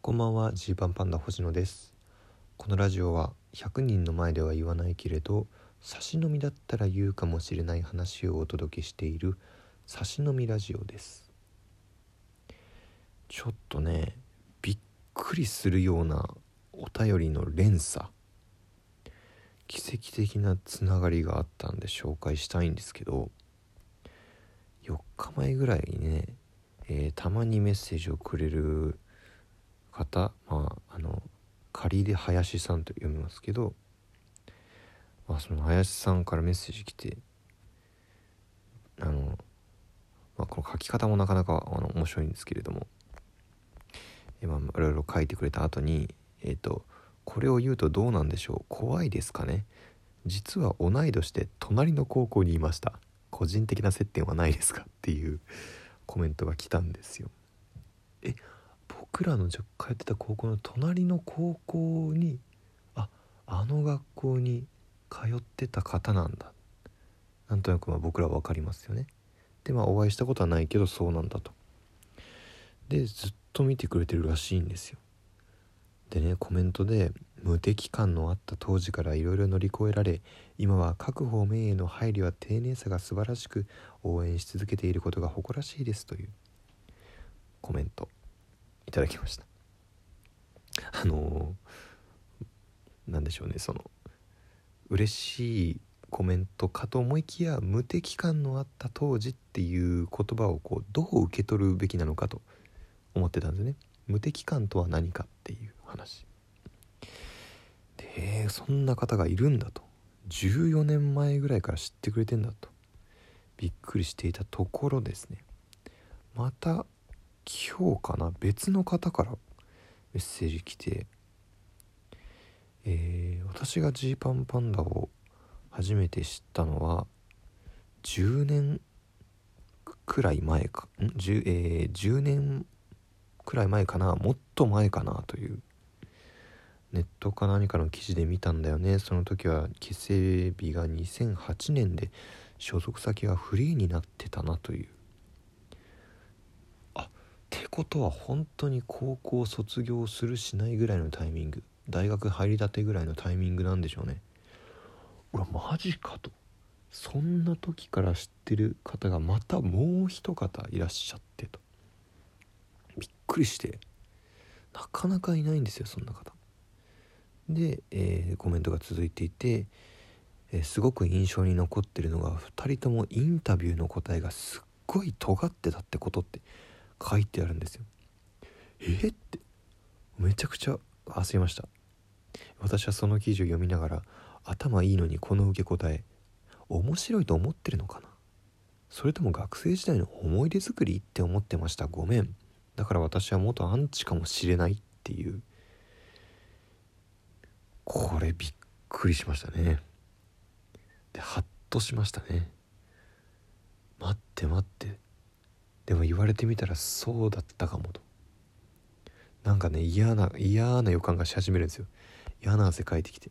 こんばんはジーパンパンダ星野です。このラジオは100人の前では言わないけれど差し飲みだったら言うかもしれない話をお届けしている差し飲みラジオです。ちょっとねびっくりするようなお便りの連鎖奇跡的なつながりがあったんで紹介したいんですけど4日前ぐらいにね、えー、たまにメッセージをくれる方まああの仮で林さんと読みますけど、まあ、その林さんからメッセージ来てあの、まあ、この書き方もなかなかあの面白いんですけれども、えまあ、いろいろ書いてくれた後にえっ、ー、とこれを言うとどうなんでしょう？怖いですかね？実は同い年で隣の高校にいました。個人的な接点はないですか？っていうコメントが来たんですよ。僕らの通ってた高校の隣の高校にああの学校に通ってた方なんだ。なんとなくまあ僕らは分かりますよね。でまあお会いしたことはないけどそうなんだと。でずっと見てくれてるらしいんですよ。でねコメントで無敵感のあった当時からいろいろ乗り越えられ今は各方面への配慮や丁寧さが素晴らしく応援し続けていることが誇らしいですというコメント。いただきました。あの何でしょうねその嬉しいコメントかと思いきや無敵感のあった当時っていう言葉をこうどう受け取るべきなのかと思ってたんですね。無敵感とは何かっていう話。でそんな方がいるんだと。14年前ぐらいから知ってくれてんだと。びっくりしていたところですね。また今日かな？別の方からメッセージ来て、えー、私がジーパンパンダを初めて知ったのは10年くらい前かん？10,、えー、10年くらい前かな？もっと前かなという。ネットか何かの記事で見たんだよね。その時は結成日が2008年で所属先がフリーになってたなという。ってことは本当に高校卒業するしないぐらいのタイミング。大学入りたてぐらいのタイミングなんでしょうね。うわマジかと。そんな時から知ってる方がまたもう一方いらっしゃってと。びっくりして。なかなかいないんですよそんな方。で、えー、コメントが続いていて、えー、すごく印象に残ってるのが2人ともインタビューの答えがすっごい尖ってたってことって。書いてあるんですよ。え？って。めちゃくちゃ焦りました。私はその記事を読みながら頭いいのにこの受け答え面白いと思ってるのかな？それとも学生時代の思い出作りって思ってました？ごめん。だから私は元アンチかもしれないっていう。これびっくりしましたね。でハッとしましたね。待って待って。でも言われてみたらそうだったかもと。なんかね嫌な嫌な予感がし始めるんですよ。嫌な汗かいてきて。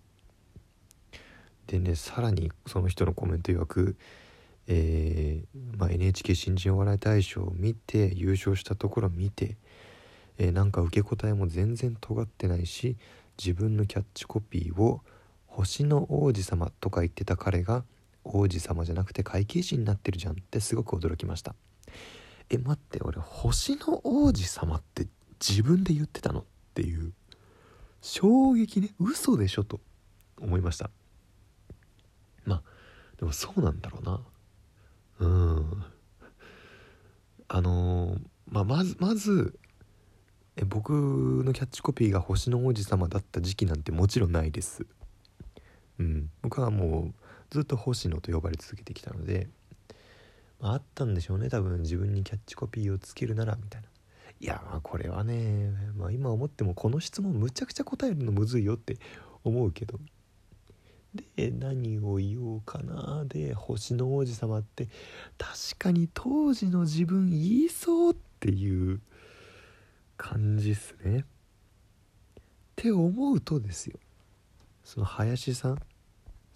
でねさらにその人のコメント曰く、えーまあ、NHK 新人お笑い大賞を見て優勝したところを見て、えー、なんか受け答えも全然尖ってないし自分のキャッチコピーを「星の王子様」とか言ってた彼が王子様じゃなくて会計士になってるじゃんってすごく驚きました。え待って俺星の王子様って自分で言ってたのっていう衝撃ね嘘でしょと思いました。まあでもそうなんだろうな。うん。あのー、まあまずまずえ僕のキャッチコピーが星の王子様だった時期なんてもちろんないですうん僕はもうずっと星野と呼ばれ続けてきたのでまあ、あったんでしょうね多分自分にキャッチコピーをつけるならみたいな。いやまあこれはね、まあ、今思ってもこの質問むちゃくちゃ答えるのむずいよって思うけど。で何を言おうかなで星の王子様って確かに当時の自分言いそうっていう感じっすね。って思うとですよ。その林さん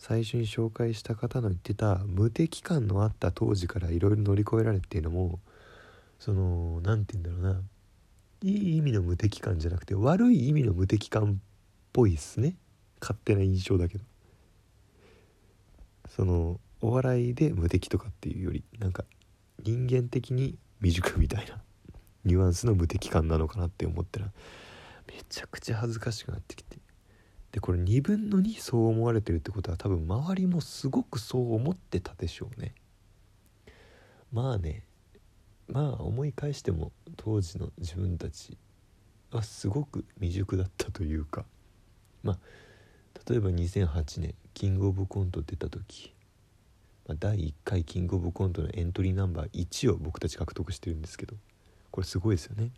最初に紹介した方の言ってた無敵感のあった当時からいろいろ乗り越えられっていうのもその何て言うんだろうな。いい意味の無敵感じゃなくて悪い意味の無敵感っぽいっすね。勝手な印象だけど。そのお笑いで無敵とかっていうよりなんか人間的に未熟みたいなニュアンスの無敵感なのかなって思ったらめちゃくちゃ恥ずかしくなってきて。でこれ2分の2そう思われてるってことは多分周りもすごくそう思ってたでしょうね。まあね。まあ思い返しても当時の自分たちはすごく未熟だったというか。まあ例えば2008年キングオブコント出た時、まあ、第1回キングオブコントのエントリーナンバー1を僕たち獲得してるんですけど。これすごいですよね。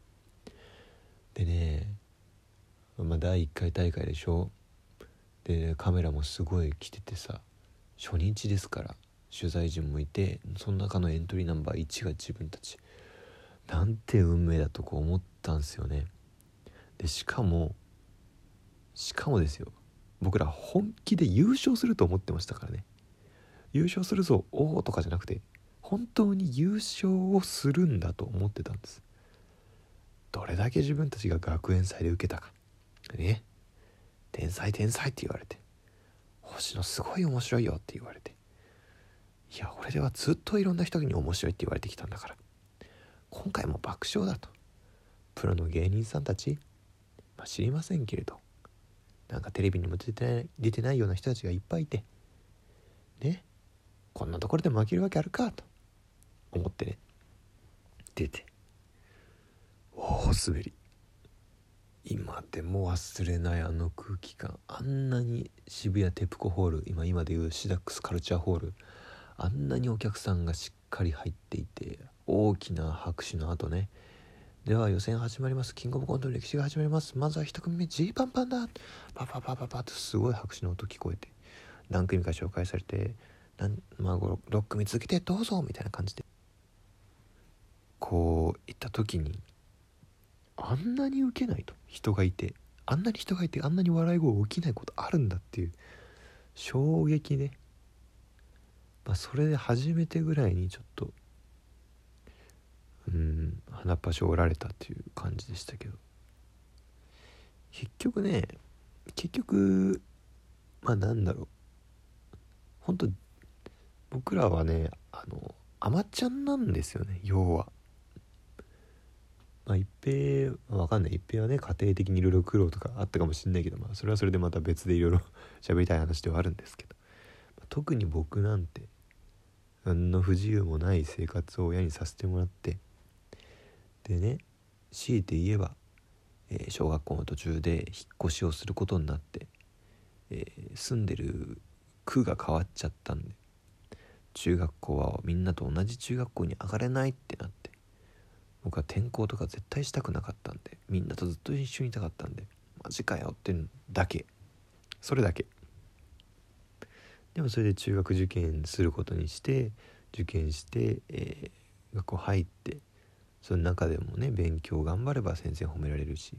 でね、まあ、第1回大会でしょ。でカメラもすごい来ててさ初日ですから取材陣もいてその中のエントリーナンバー1が自分たち。なんて運命だとこう思ったんすよね。でしかもしかもですよ。僕ら本気で優勝すると思ってましたからね。優勝するぞおおとかじゃなくて本当に優勝をするんだと思ってたんです。どれだけ自分たちが学園祭で受けたか。ね。天才天才って言われて星野すごい面白いよって言われていや俺ではずっといろんな人に面白いって言われてきたんだから今回も爆笑だとプロの芸人さんたち、まあ、知りませんけれどなんかテレビにも出てない出てないような人たちがいっぱいいてねこんなところで負けるわけあるかと思ってね出て大滑り。今でも忘れないあの空気感。あんなに渋谷テプコホール今今でいうシダックスカルチャーホール。あんなにお客さんがしっかり入っていて大きな拍手の後ね。では予選始まります。キングオブコントの歴史が始まります。まずは1組目ジーパンパンだパパパパパってすごい拍手の音聞こえて何組か紹介されてなんまあ6組続けてどうぞみたいな感じでこう行った時にあんなに受けないと。人がいて。あんなに人がいてあんなに笑い声起きないことあるんだっていう。衝撃ね。まあそれで初めてぐらいにちょっとうん鼻っ端折られたっていう感じでしたけど。結局ね結局まあなんだろう。本当僕らはねあのアマちゃんなんですよね要は。まあ一平わかんない。一平はね家庭的にいろいろ苦労とかあったかもしんないけどまあそれはそれでまた別でいろいろ喋りたい話ではあるんですけど、まあ、特に僕なんて何の不自由もない生活を親にさせてもらってでね強いて言えば、えー、小学校の途中で引っ越しをすることになって、えー、住んでる区が変わっちゃったんで中学校はみんなと同じ中学校に上がれないってなって僕は転校とか絶対したくなかったんでみんなとずっと一緒にいたかったんでマジかよってだけ。それだけ。でもそれで中学受験することにして受験して、えー、学校入ってその中でもね勉強頑張れば先生褒められるし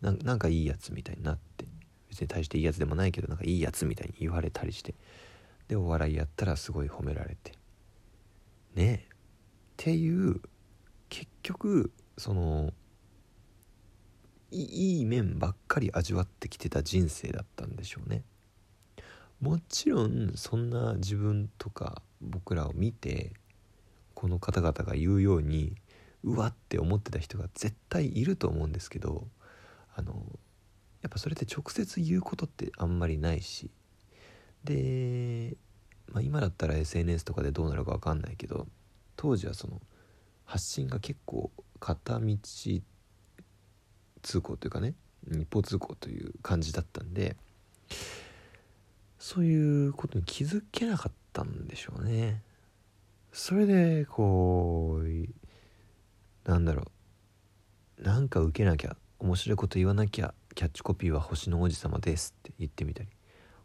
なんかいいやつみたいになって別に大していいやつでもないけどなんかいいやつみたいに言われたりしてでお笑いやったらすごい褒められて。ね。えっていう結局そのいい面ばっかり味わってきてた人生だったんでしょうね。もちろんそんな自分とか僕らを見てこの方々が言うようにうわって思ってた人が絶対いると思うんですけどあのやっぱそれって直接言うことってあんまりないしで、まあ、今だったら SNS とかでどうなるか分かんないけど当時はその発信が結構片道通行というかね一方通行という感じだったんでそういうことに気づけなかったんでしょうね。それでこうなんだろう。なんか受けなきゃ面白いこと言わなきゃキャッチコピーは星の王子様ですって言ってみたり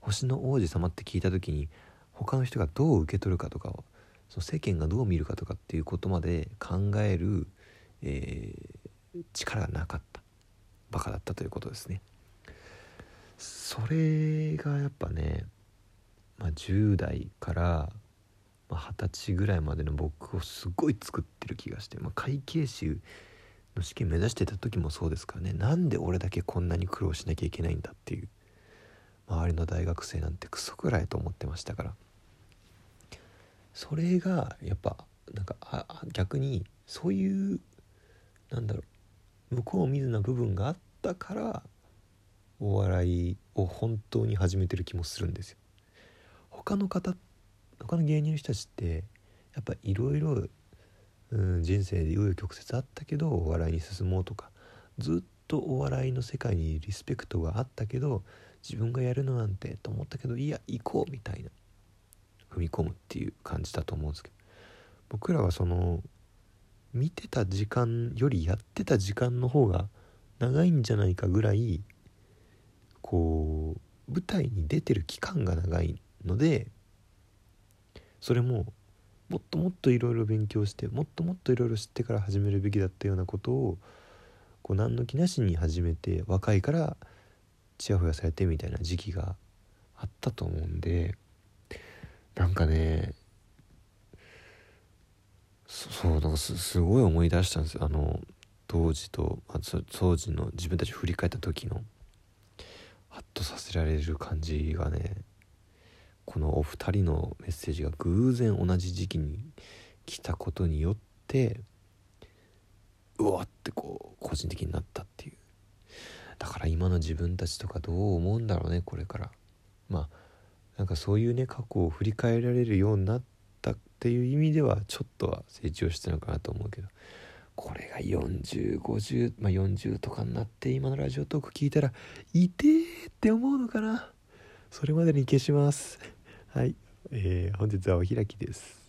星の王子様って聞いた時に他の人がどう受け取るかとかをその世間がどう見るかとかっていうことまで考える、えー、力がなかった。バカだったということですね。それがやっぱね、まあ、10代から二十歳ぐらいまでの僕をすごい作ってる気がして、まあ、会計士の試験目指してた時もそうですからね。なんで俺だけこんなに苦労しなきゃいけないんだっていう。周りの大学生なんてクソくらいと思ってましたから。それがやっぱなんかあ逆にそういうなんだろう向こう見ずな部分があったからお笑いを本当に始めてる気もするんですよ。他の方他の芸人の人たちってやっぱいろいろ人生で紆余曲折あったけどお笑いに進もうとかずっとお笑いの世界にリスペクトがあったけど自分がやるのなんてと思ったけどいや行こうみたいな踏み込むっていう感じだと思うんですけど僕らはその見てた時間よりやってた時間の方が長いんじゃないかぐらいこう舞台に出てる期間が長いのでそれももっともっといろいろ勉強してもっともっといろいろ知ってから始めるべきだったようなことをこう何の気なしに始めて若いからちやほやされてみたいな時期があったと思うんでなんかねそうなんかすごい思い出したんですよ。あの当時とあ当時の自分たち振り返った時のハッとさせられる感じがねこのお二人のメッセージが偶然同じ時期に来たことによってうわってこう個人的になったっていう。だから今の自分たちとかどう思うんだろうねこれから。まあなんかそういうね過去を振り返られるようになったっていう意味ではちょっとは成長してたのかなと思うけど。これが4050まあ40とかになって今のラジオトーク聞いたら「いてー」って思うのかな。それまでに消します。はい、えー、本日はお開きです。